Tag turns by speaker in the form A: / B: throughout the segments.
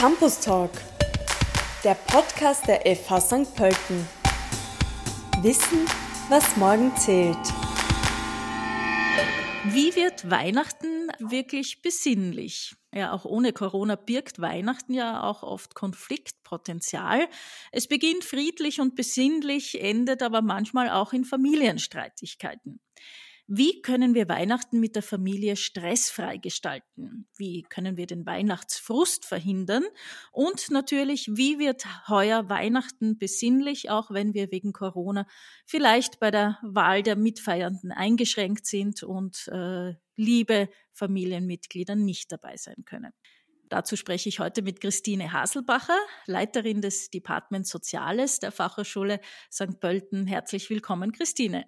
A: Campus Talk, der Podcast der FH St. Pölten. Wissen, was morgen zählt.
B: Wie wird Weihnachten wirklich besinnlich? Ja, auch ohne Corona birgt Weihnachten ja auch oft Konfliktpotenzial. Es beginnt friedlich und besinnlich, endet aber manchmal auch in Familienstreitigkeiten. Wie können wir Weihnachten mit der Familie stressfrei gestalten? Wie können wir den Weihnachtsfrust verhindern? Und natürlich, wie wird heuer Weihnachten besinnlich, auch wenn wir wegen Corona vielleicht bei der Wahl der Mitfeiernden eingeschränkt sind und äh, liebe Familienmitglieder nicht dabei sein können? Dazu spreche ich heute mit Christine Haselbacher, Leiterin des Departments Soziales der Fachhochschule St. Pölten. Herzlich willkommen, Christine.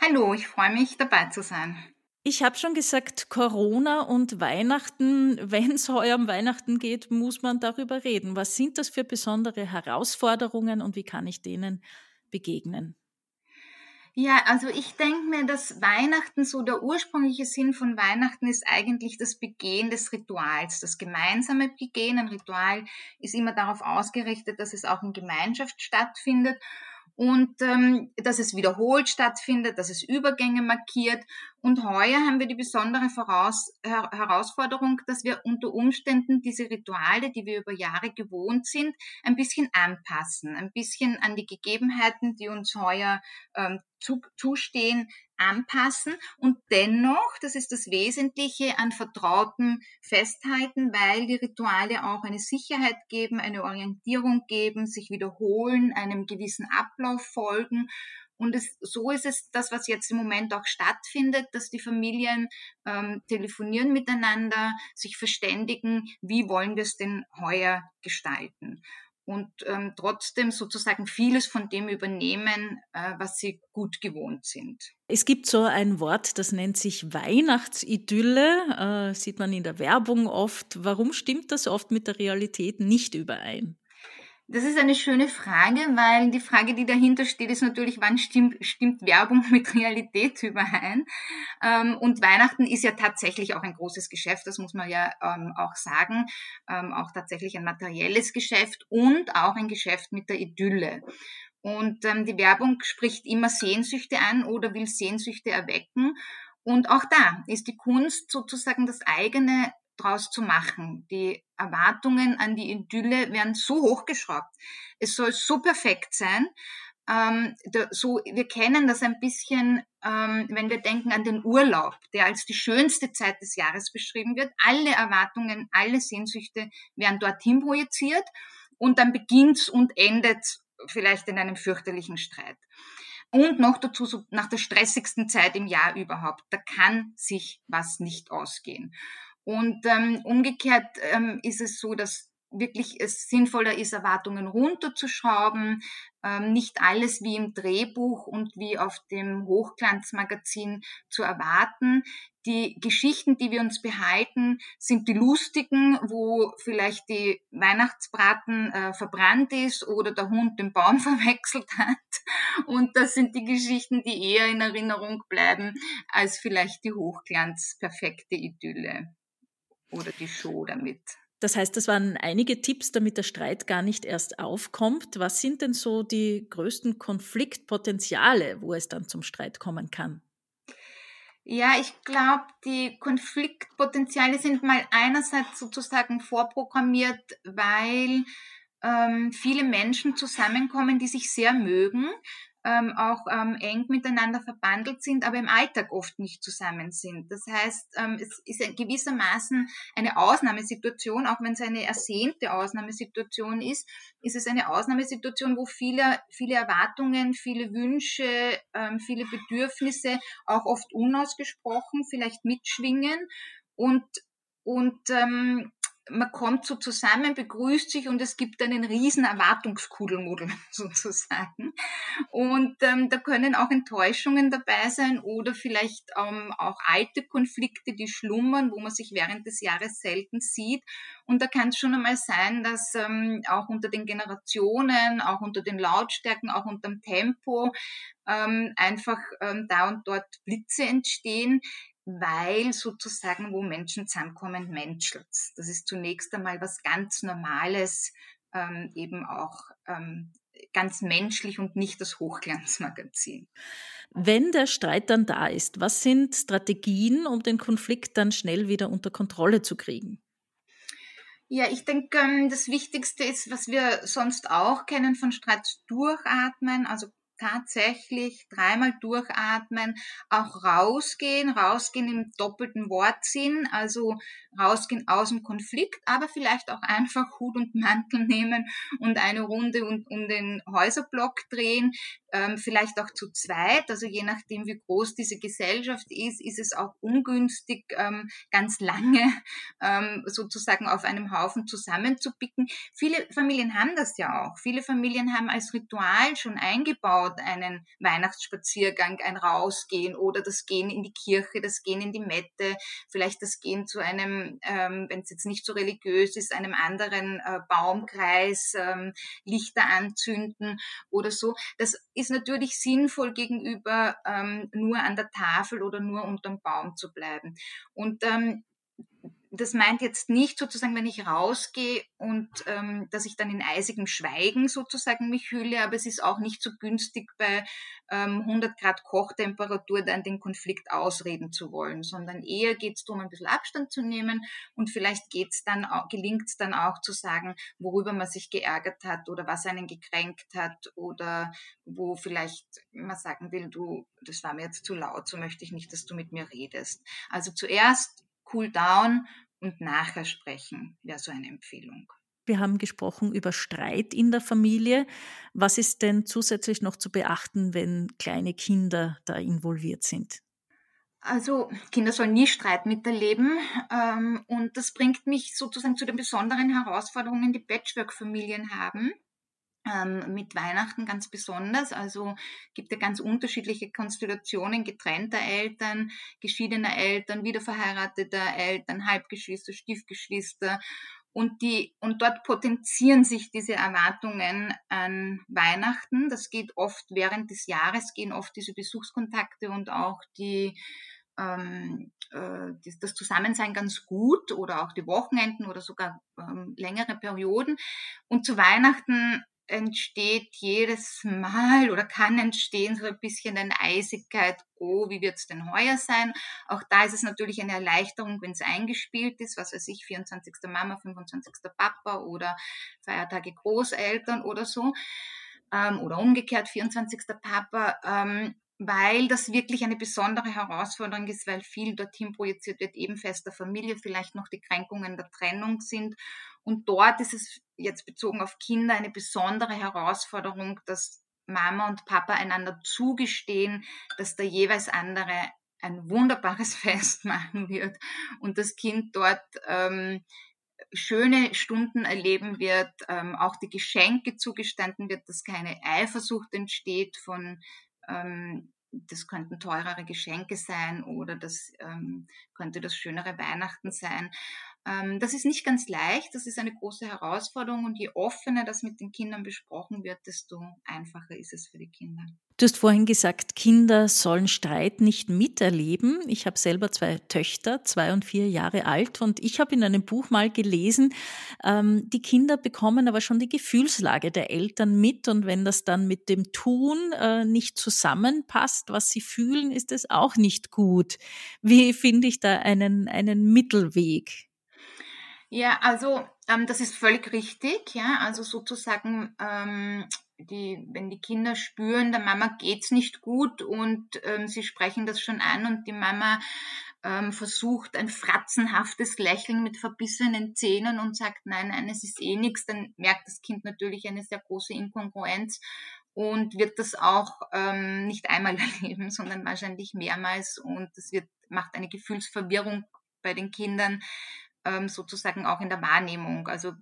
C: Hallo, ich freue mich dabei zu sein.
B: Ich habe schon gesagt, Corona und Weihnachten, wenn es heuer um Weihnachten geht, muss man darüber reden. Was sind das für besondere Herausforderungen und wie kann ich denen begegnen?
C: Ja, also ich denke mir, dass Weihnachten, so der ursprüngliche Sinn von Weihnachten ist eigentlich das Begehen des Rituals, das gemeinsame Begehen. Ein Ritual ist immer darauf ausgerichtet, dass es auch in Gemeinschaft stattfindet und ähm, dass es wiederholt stattfindet, dass es Übergänge markiert. Und heuer haben wir die besondere Voraus Her Herausforderung, dass wir unter Umständen diese Rituale, die wir über Jahre gewohnt sind, ein bisschen anpassen, ein bisschen an die Gegebenheiten, die uns heuer ähm, zu, zustehen, anpassen und dennoch, das ist das Wesentliche, an Vertrauten festhalten, weil die Rituale auch eine Sicherheit geben, eine Orientierung geben, sich wiederholen, einem gewissen Ablauf folgen. Und es, so ist es das, was jetzt im Moment auch stattfindet, dass die Familien ähm, telefonieren miteinander, sich verständigen, wie wollen wir es denn heuer gestalten und ähm, trotzdem sozusagen vieles von dem übernehmen, äh, was sie gut gewohnt sind.
B: Es gibt so ein Wort, das nennt sich Weihnachtsidylle, äh, sieht man in der Werbung oft. Warum stimmt das oft mit der Realität nicht überein?
C: Das ist eine schöne Frage, weil die Frage, die dahinter steht, ist natürlich, wann stimmt, stimmt Werbung mit Realität überein? Ähm, und Weihnachten ist ja tatsächlich auch ein großes Geschäft, das muss man ja ähm, auch sagen, ähm, auch tatsächlich ein materielles Geschäft und auch ein Geschäft mit der Idylle. Und die Werbung spricht immer Sehnsüchte an oder will Sehnsüchte erwecken. Und auch da ist die Kunst sozusagen das eigene draus zu machen. Die Erwartungen an die Idylle werden so hochgeschraubt. Es soll so perfekt sein. Ähm, da, so, wir kennen das ein bisschen, ähm, wenn wir denken an den Urlaub, der als die schönste Zeit des Jahres beschrieben wird. Alle Erwartungen, alle Sehnsüchte werden dorthin projiziert und dann beginnt und endet vielleicht in einem fürchterlichen Streit. Und noch dazu so nach der stressigsten Zeit im Jahr überhaupt. Da kann sich was nicht ausgehen. Und ähm, umgekehrt ähm, ist es so, dass wirklich es sinnvoller ist, Erwartungen runterzuschrauben, ähm, nicht alles wie im Drehbuch und wie auf dem Hochglanzmagazin zu erwarten. Die Geschichten, die wir uns behalten, sind die lustigen, wo vielleicht die Weihnachtsbraten äh, verbrannt ist oder der Hund den Baum verwechselt hat. Und das sind die Geschichten, die eher in Erinnerung bleiben als vielleicht die hochglanzperfekte Idylle oder die Show damit.
B: Das heißt, das waren einige Tipps, damit der Streit gar nicht erst aufkommt. Was sind denn so die größten Konfliktpotenziale, wo es dann zum Streit kommen kann?
C: Ja, ich glaube, die Konfliktpotenziale sind mal einerseits sozusagen vorprogrammiert, weil ähm, viele Menschen zusammenkommen, die sich sehr mögen, ähm, auch ähm, eng miteinander verbandelt sind, aber im Alltag oft nicht zusammen sind. Das heißt, ähm, es ist gewissermaßen eine Ausnahmesituation, auch wenn es eine ersehnte Ausnahmesituation ist, ist es eine Ausnahmesituation, wo viele, viele Erwartungen, viele Wünsche, ähm, viele Bedürfnisse auch oft unausgesprochen vielleicht mitschwingen und und ähm, man kommt so zusammen, begrüßt sich und es gibt einen riesen Erwartungskudelmuddel sozusagen. Und ähm, da können auch Enttäuschungen dabei sein oder vielleicht ähm, auch alte Konflikte, die schlummern, wo man sich während des Jahres selten sieht. Und da kann es schon einmal sein, dass ähm, auch unter den Generationen, auch unter den Lautstärken, auch unter dem Tempo ähm, einfach ähm, da und dort Blitze entstehen, weil sozusagen, wo Menschen zusammenkommen, menschelt. Das ist zunächst einmal was ganz Normales, ähm, eben auch ähm, ganz menschlich und nicht das Hochglanzmagazin.
B: Wenn der Streit dann da ist, was sind Strategien, um den Konflikt dann schnell wieder unter Kontrolle zu kriegen?
C: Ja, ich denke, ähm, das Wichtigste ist, was wir sonst auch kennen von Streit, durchatmen, also tatsächlich dreimal durchatmen, auch rausgehen, rausgehen im doppelten Wortsinn, also rausgehen aus dem Konflikt, aber vielleicht auch einfach Hut und Mantel nehmen und eine Runde um, um den Häuserblock drehen, ähm, vielleicht auch zu zweit, also je nachdem, wie groß diese Gesellschaft ist, ist es auch ungünstig, ähm, ganz lange ähm, sozusagen auf einem Haufen zusammenzupicken. Viele Familien haben das ja auch. Viele Familien haben als Ritual schon eingebaut einen Weihnachtsspaziergang, ein Rausgehen oder das Gehen in die Kirche, das Gehen in die Mette, vielleicht das Gehen zu einem, ähm, wenn es jetzt nicht so religiös ist, einem anderen äh, Baumkreis, ähm, Lichter anzünden oder so. Das ist natürlich sinnvoll gegenüber ähm, nur an der Tafel oder nur unterm Baum zu bleiben. Und ähm, das meint jetzt nicht sozusagen, wenn ich rausgehe und ähm, dass ich dann in eisigem Schweigen sozusagen mich hülle, aber es ist auch nicht so günstig bei ähm, 100 Grad Kochtemperatur dann den Konflikt ausreden zu wollen, sondern eher geht es darum, ein bisschen Abstand zu nehmen und vielleicht geht's dann, gelingt es dann auch zu sagen, worüber man sich geärgert hat oder was einen gekränkt hat oder wo vielleicht man sagen will, du, das war mir jetzt zu laut, so möchte ich nicht, dass du mit mir redest. Also zuerst cool down und nachher sprechen, wäre so eine Empfehlung.
B: Wir haben gesprochen über Streit in der Familie. Was ist denn zusätzlich noch zu beachten, wenn kleine Kinder da involviert sind?
C: Also Kinder sollen nie Streit miterleben ähm, und das bringt mich sozusagen zu den besonderen Herausforderungen, die Patchwork-Familien haben ähm, mit Weihnachten ganz besonders. Also gibt ja ganz unterschiedliche Konstellationen getrennter Eltern, geschiedener Eltern, wiederverheirateter Eltern, Halbgeschwister, Stiefgeschwister. Und, die, und dort potenzieren sich diese Erwartungen an Weihnachten. Das geht oft während des Jahres, gehen oft diese Besuchskontakte und auch die, ähm, äh, das Zusammensein ganz gut oder auch die Wochenenden oder sogar ähm, längere Perioden. Und zu Weihnachten entsteht jedes Mal oder kann entstehen so ein bisschen eine Eisigkeit, oh, wie wird's denn heuer sein? Auch da ist es natürlich eine Erleichterung, wenn es eingespielt ist, was weiß ich, 24. Mama, 25. Papa oder Feiertage Großeltern oder so. Ähm, oder umgekehrt 24. Papa. Ähm, weil das wirklich eine besondere Herausforderung ist, weil viel dorthin projiziert wird, eben fester Familie, vielleicht noch die Kränkungen der Trennung sind. Und dort ist es jetzt bezogen auf Kinder eine besondere Herausforderung, dass Mama und Papa einander zugestehen, dass der jeweils andere ein wunderbares Fest machen wird und das Kind dort ähm, schöne Stunden erleben wird, ähm, auch die Geschenke zugestanden wird, dass keine Eifersucht entsteht von ähm, das könnten teurere Geschenke sein oder das ähm, könnte das schönere Weihnachten sein. Ähm, das ist nicht ganz leicht, das ist eine große Herausforderung und je offener das mit den Kindern besprochen wird, desto einfacher ist es für die Kinder.
B: Du hast vorhin gesagt, Kinder sollen Streit nicht miterleben. Ich habe selber zwei Töchter, zwei und vier Jahre alt, und ich habe in einem Buch mal gelesen, ähm, die Kinder bekommen aber schon die Gefühlslage der Eltern mit, und wenn das dann mit dem Tun äh, nicht zusammenpasst, was sie fühlen, ist es auch nicht gut. Wie finde ich da einen, einen Mittelweg?
C: Ja, also ähm, das ist völlig richtig, ja. Also sozusagen, ähm, die, wenn die Kinder spüren, der Mama geht's nicht gut und ähm, sie sprechen das schon an und die Mama ähm, versucht ein fratzenhaftes Lächeln mit verbissenen Zähnen und sagt, nein, nein, es ist eh nichts, dann merkt das Kind natürlich eine sehr große Inkongruenz und wird das auch ähm, nicht einmal erleben, sondern wahrscheinlich mehrmals und es wird, macht eine Gefühlsverwirrung bei den Kindern, ähm, sozusagen auch in der Wahrnehmung. Also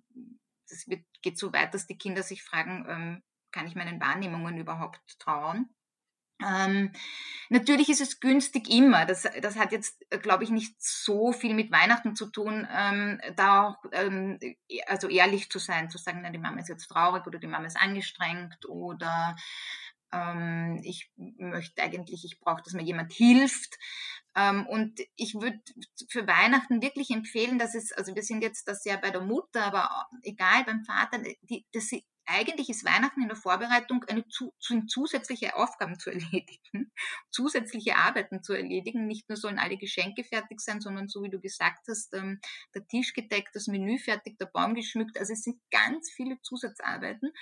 C: das wird, geht so weit, dass die Kinder sich fragen, ähm, kann ich meinen Wahrnehmungen überhaupt trauen? Ähm, natürlich ist es günstig immer. Das, das hat jetzt, glaube ich, nicht so viel mit Weihnachten zu tun, ähm, da auch ähm, also ehrlich zu sein, zu sagen, na, die Mama ist jetzt traurig oder die Mama ist angestrengt oder ähm, ich möchte eigentlich, ich brauche, dass mir jemand hilft. Ähm, und ich würde für Weihnachten wirklich empfehlen, dass es, also wir sind jetzt das ja bei der Mutter, aber egal beim Vater, die, dass sie eigentlich ist Weihnachten in der Vorbereitung eine zu, zusätzliche Aufgaben zu erledigen, zusätzliche Arbeiten zu erledigen. Nicht nur sollen alle Geschenke fertig sein, sondern so wie du gesagt hast, ähm, der Tisch gedeckt, das Menü fertig, der Baum geschmückt. Also es sind ganz viele Zusatzarbeiten.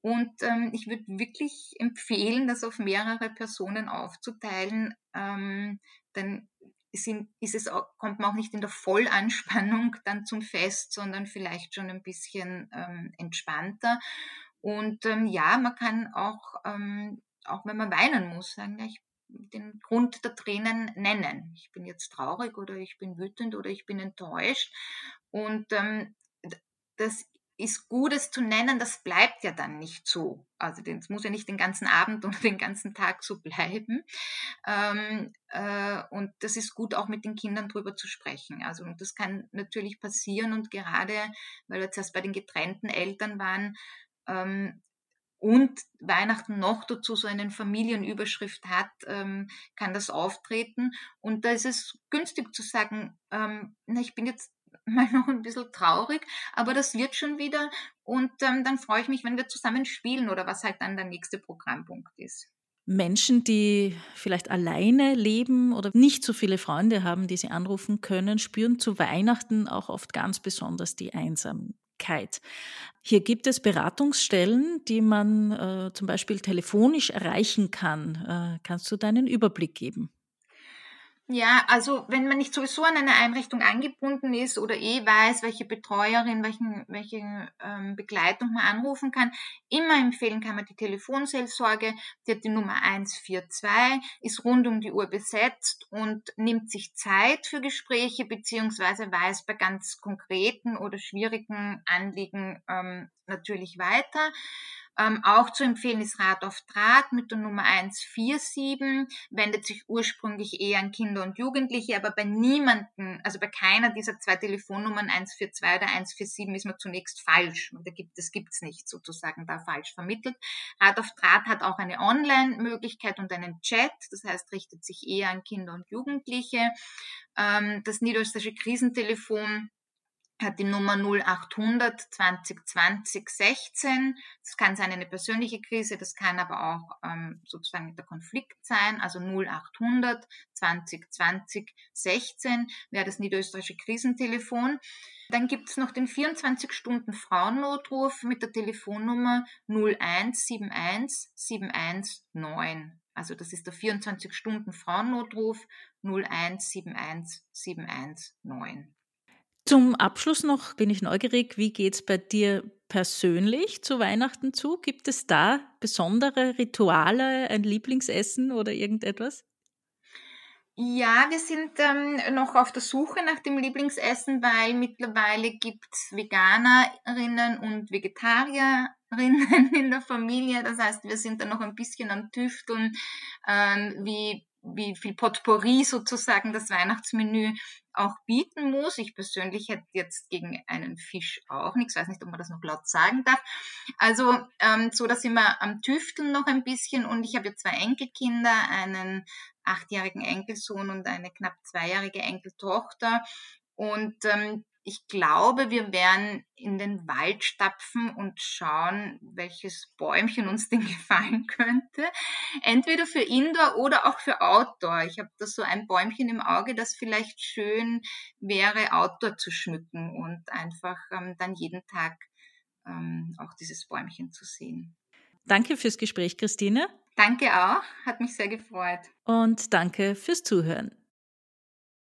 C: Und ähm, ich würde wirklich empfehlen, das auf mehrere Personen aufzuteilen. Ähm, dann sind, ist es auch, kommt man auch nicht in der Vollanspannung dann zum Fest, sondern vielleicht schon ein bisschen ähm, entspannter. Und ähm, ja, man kann auch, ähm, auch wenn man weinen muss, sagen, ja, ich den Grund der Tränen nennen. Ich bin jetzt traurig oder ich bin wütend oder ich bin enttäuscht. Und ähm, das ist gut, es zu nennen, das bleibt ja dann nicht so. Also das muss ja nicht den ganzen Abend oder den ganzen Tag so bleiben. Ähm, äh, und das ist gut, auch mit den Kindern drüber zu sprechen. Also und das kann natürlich passieren und gerade, weil wir jetzt erst bei den getrennten Eltern waren, ähm, und Weihnachten noch dazu so eine Familienüberschrift hat, ähm, kann das auftreten. Und da ist es günstig zu sagen, ähm, na, ich bin jetzt mal noch ein bisschen traurig, aber das wird schon wieder und ähm, dann freue ich mich, wenn wir zusammen spielen oder was halt dann der nächste Programmpunkt ist.
B: Menschen, die vielleicht alleine leben oder nicht so viele Freunde haben, die sie anrufen können, spüren zu Weihnachten auch oft ganz besonders die Einsamkeit. Hier gibt es Beratungsstellen, die man äh, zum Beispiel telefonisch erreichen kann. Äh, kannst du deinen Überblick geben?
C: Ja, also wenn man nicht sowieso an eine Einrichtung angebunden ist oder eh weiß, welche Betreuerin, welchen, welche ähm, Begleitung man anrufen kann, immer empfehlen kann man die Telefonseelsorge. Die hat die Nummer 142, ist rund um die Uhr besetzt und nimmt sich Zeit für Gespräche beziehungsweise weiß bei ganz konkreten oder schwierigen Anliegen ähm, natürlich weiter. Ähm, auch zu empfehlen ist Rat auf Draht mit der Nummer 147, wendet sich ursprünglich eher an Kinder und Jugendliche, aber bei niemanden, also bei keiner dieser zwei Telefonnummern 142 oder 147 ist man zunächst falsch. Da gibt, das gibt's nicht sozusagen da falsch vermittelt. Rat auf Draht hat auch eine Online-Möglichkeit und einen Chat, das heißt richtet sich eher an Kinder und Jugendliche. Ähm, das niederösterreichische Krisentelefon hat die Nummer 0800 2020 16. Das kann sein eine persönliche Krise, das kann aber auch ähm, sozusagen der Konflikt sein. Also 0800 2020 16 wäre das niederösterreichische Krisentelefon. Dann gibt es noch den 24-Stunden-Frauennotruf mit der Telefonnummer 0171 719. Also das ist der 24-Stunden-Frauennotruf 0171 719.
B: Zum Abschluss noch bin ich neugierig, wie geht es bei dir persönlich zu Weihnachten zu? Gibt es da besondere Rituale, ein Lieblingsessen oder irgendetwas?
C: Ja, wir sind ähm, noch auf der Suche nach dem Lieblingsessen, weil mittlerweile gibt es Veganerinnen und Vegetarierinnen in der Familie. Das heißt, wir sind da noch ein bisschen am Tüfteln, ähm, wie wie viel Potpourri sozusagen das Weihnachtsmenü auch bieten muss. Ich persönlich hätte jetzt gegen einen Fisch auch nichts, weiß nicht, ob man das noch laut sagen darf. Also ähm, so, da sind wir am Tüfteln noch ein bisschen und ich habe ja zwei Enkelkinder, einen achtjährigen Enkelsohn und eine knapp zweijährige Enkeltochter. Und ähm, ich glaube, wir werden in den Wald stapfen und schauen, welches Bäumchen uns denn gefallen könnte. Entweder für Indoor oder auch für Outdoor. Ich habe da so ein Bäumchen im Auge, das vielleicht schön wäre, Outdoor zu schmücken und einfach ähm, dann jeden Tag ähm, auch dieses Bäumchen zu sehen.
B: Danke fürs Gespräch, Christine.
C: Danke auch, hat mich sehr gefreut.
B: Und danke fürs Zuhören.